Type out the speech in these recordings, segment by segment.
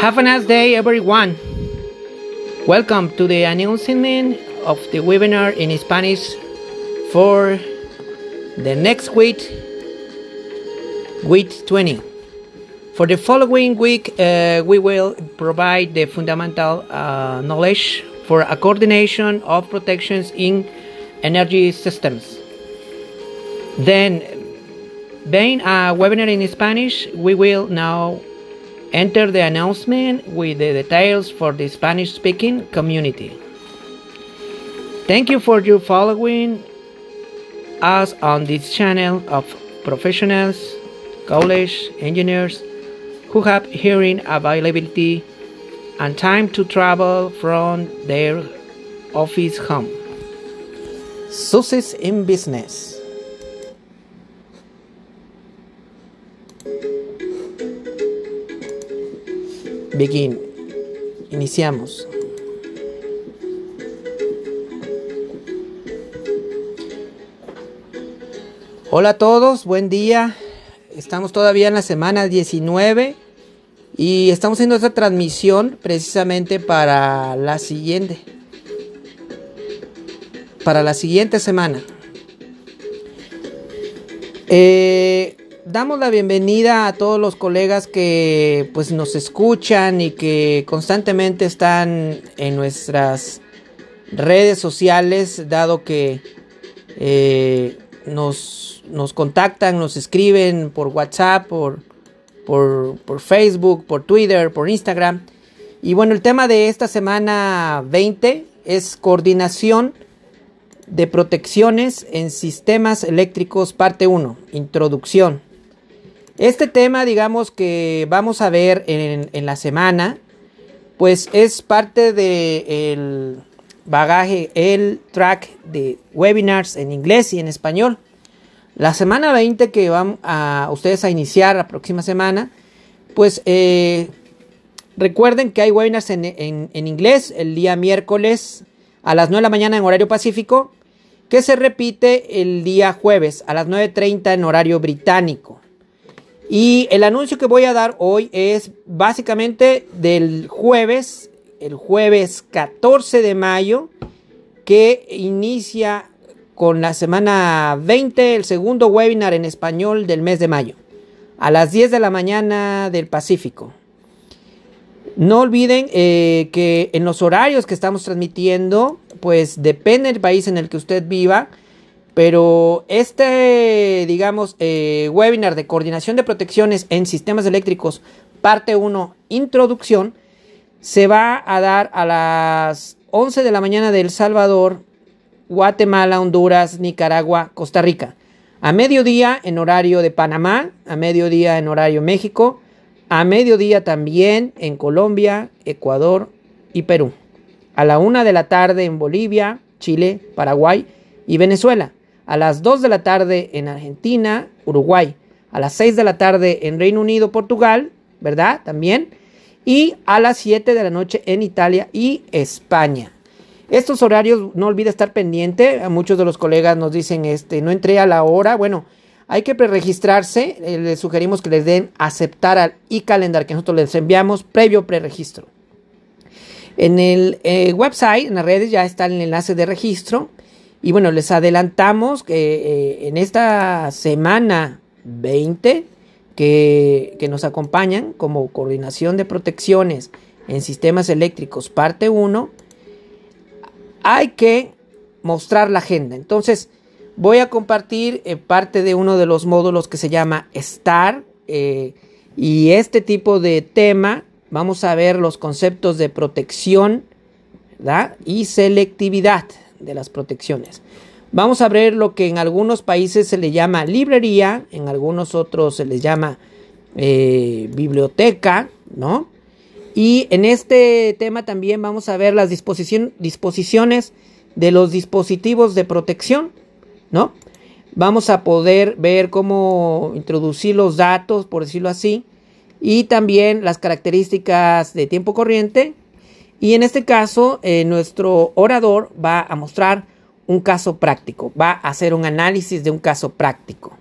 Have a nice day, everyone. Welcome to the announcement of the webinar in Spanish for the next week, week 20. For the following week, uh, we will provide the fundamental uh, knowledge for a coordination of protections in energy systems. Then, being a webinar in Spanish, we will now enter the announcement with the details for the Spanish speaking community. Thank you for your following us on this channel of professionals, college engineers who have hearing availability and time to travel from their office home. Success in business. Begin. Iniciamos. Hola a todos, buen día. Estamos todavía en la semana 19 y estamos haciendo esta transmisión precisamente para la siguiente. Para la siguiente semana. Eh, damos la bienvenida a todos los colegas que pues nos escuchan y que constantemente están en nuestras redes sociales, dado que eh, nos, nos, contactan, nos escriben por WhatsApp, por, por, por Facebook, por Twitter, por Instagram. Y bueno, el tema de esta semana 20 es coordinación de protecciones en sistemas eléctricos, parte 1, introducción. Este tema, digamos que vamos a ver en, la semana, pues es parte del bagaje, el track de webinars en inglés y en español. La semana 20 que van a ustedes a iniciar la próxima semana, pues eh, recuerden que hay webinars en, en, inglés el día miércoles a las 9 de la mañana en horario pacífico, que se repite el día jueves a las 9.30 en horario británico. Y el anuncio que voy a dar hoy es básicamente del jueves, el jueves 14 de mayo, que inicia con la semana 20, el segundo webinar en español del mes de mayo, a las 10 de la mañana del Pacífico. No olviden eh, que en los horarios que estamos transmitiendo, pues depende del país en el que usted viva, pero este, digamos, eh, webinar de coordinación de protecciones en sistemas eléctricos, parte 1, introducción, se va a dar a las 11 de la mañana de El Salvador, Guatemala, Honduras, Nicaragua, Costa Rica. A mediodía en horario de Panamá, a mediodía en horario México, a mediodía también en Colombia, Ecuador y Perú. A la una de la tarde en Bolivia, Chile, Paraguay y Venezuela a las 2 de la tarde en Argentina, Uruguay, a las 6 de la tarde en Reino Unido, Portugal, ¿verdad? También. Y a las 7 de la noche en Italia y España. Estos horarios, no olvide estar pendiente. A muchos de los colegas nos dicen, este, no entré a la hora. Bueno, hay que preregistrarse. Eh, les sugerimos que les den aceptar al e-calendar que nosotros les enviamos previo preregistro. En el eh, website, en las redes, ya está el enlace de registro. Y bueno, les adelantamos que eh, en esta semana 20 que, que, nos acompañan como coordinación de protecciones en sistemas eléctricos parte 1, hay que mostrar la agenda. Entonces, voy a compartir eh, parte de uno de los módulos que se llama STAR. Eh, y este tipo de tema, vamos a ver los conceptos de protección y selectividad de las protecciones. Vamos a ver lo que en algunos países se le llama librería, en algunos otros se les llama eh, biblioteca, ¿no? Y en este tema también vamos a ver las disposiciones de los dispositivos de protección, ¿no? Vamos a poder ver cómo introducir los datos, por decirlo así, y también las características de tiempo corriente y en este caso, eh, nuestro orador va a mostrar un caso práctico, va a hacer un análisis de un caso práctico.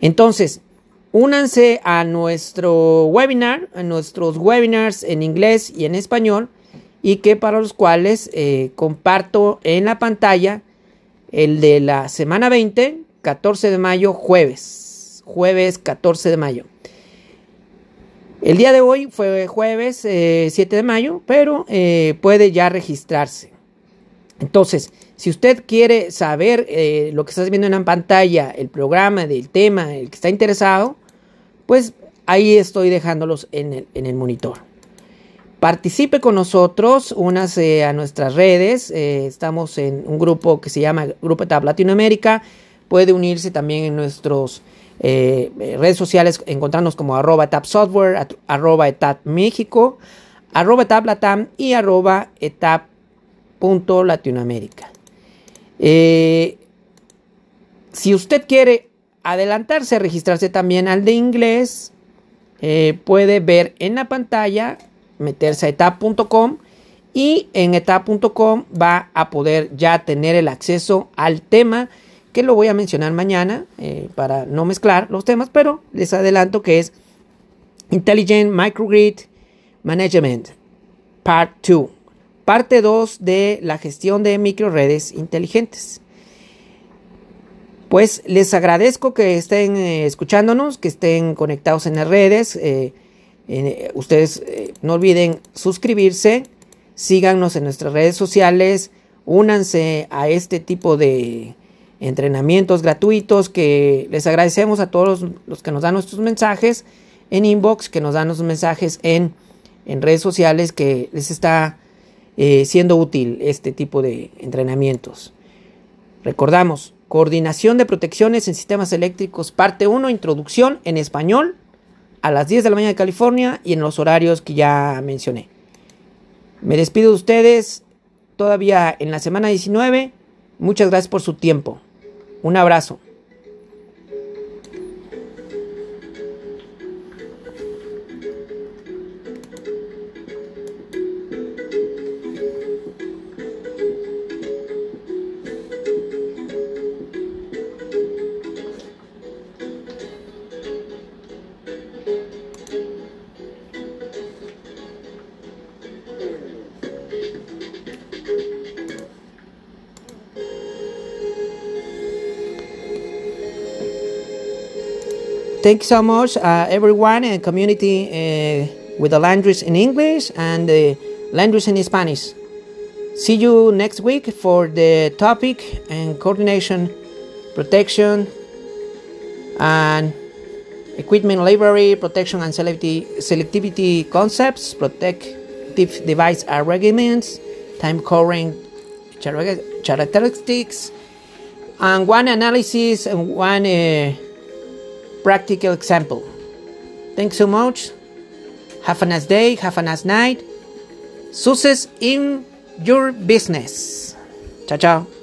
Entonces, Únanse a nuestro webinar, a nuestros webinars en inglés y en español, y que para los cuales eh, comparto en la pantalla el de la semana 20, 14 de mayo, jueves. Jueves 14 de mayo. El día de hoy fue jueves 7 eh, de mayo, pero eh, puede ya registrarse. Entonces, si usted quiere saber eh, lo que estás viendo en la pantalla, el programa del tema, el que está interesado, pues ahí estoy dejándolos en el, monitor. Participe con nosotros, únase a nuestras redes. estamos en un grupo que se llama Grupo Etap Latinoamérica. Puede unirse también en nuestros eh, redes sociales, encontrarnos como arroba etap software, arroba etap México, arroba etap latam y arroba etap punto latinoamérica. Eh, si usted quiere adelantarse, registrarse también al de inglés, eh, puede ver en la pantalla, meterse a etap.com y en etap.com va a poder ya tener el acceso al tema que lo voy a mencionar mañana eh, para no mezclar los temas, pero les adelanto que es Intelligent Microgrid Management, Part 2, parte 2 de la gestión de microredes inteligentes. Pues les agradezco que estén eh, escuchándonos, que estén conectados en las redes. Eh, ustedes no olviden suscribirse, síganos en nuestras redes sociales, únanse a este tipo de entrenamientos gratuitos que les agradecemos a todos los, que nos dan nuestros mensajes en inbox, que nos dan los mensajes en, en redes sociales, que les está eh, siendo útil este tipo de entrenamientos. Recordamos, coordinación de protecciones en sistemas eléctricos, parte 1, introducción en español, a las 10 de la mañana de California y en los horarios que ya mencioné. Me despido de ustedes todavía en la semana 19. Muchas gracias por su tiempo. Un abrazo. Thank you so much, uh, everyone and community uh, with the language in English and the language in Spanish. See you next week for the topic and coordination, protection, and equipment library, protection and selectivity concepts, protective device arrangements, time covering characteristics, and one analysis and one. Uh, practical example. Thanks so much. Have a nice day, have a nice night. Success in your business. Ciao, ciao.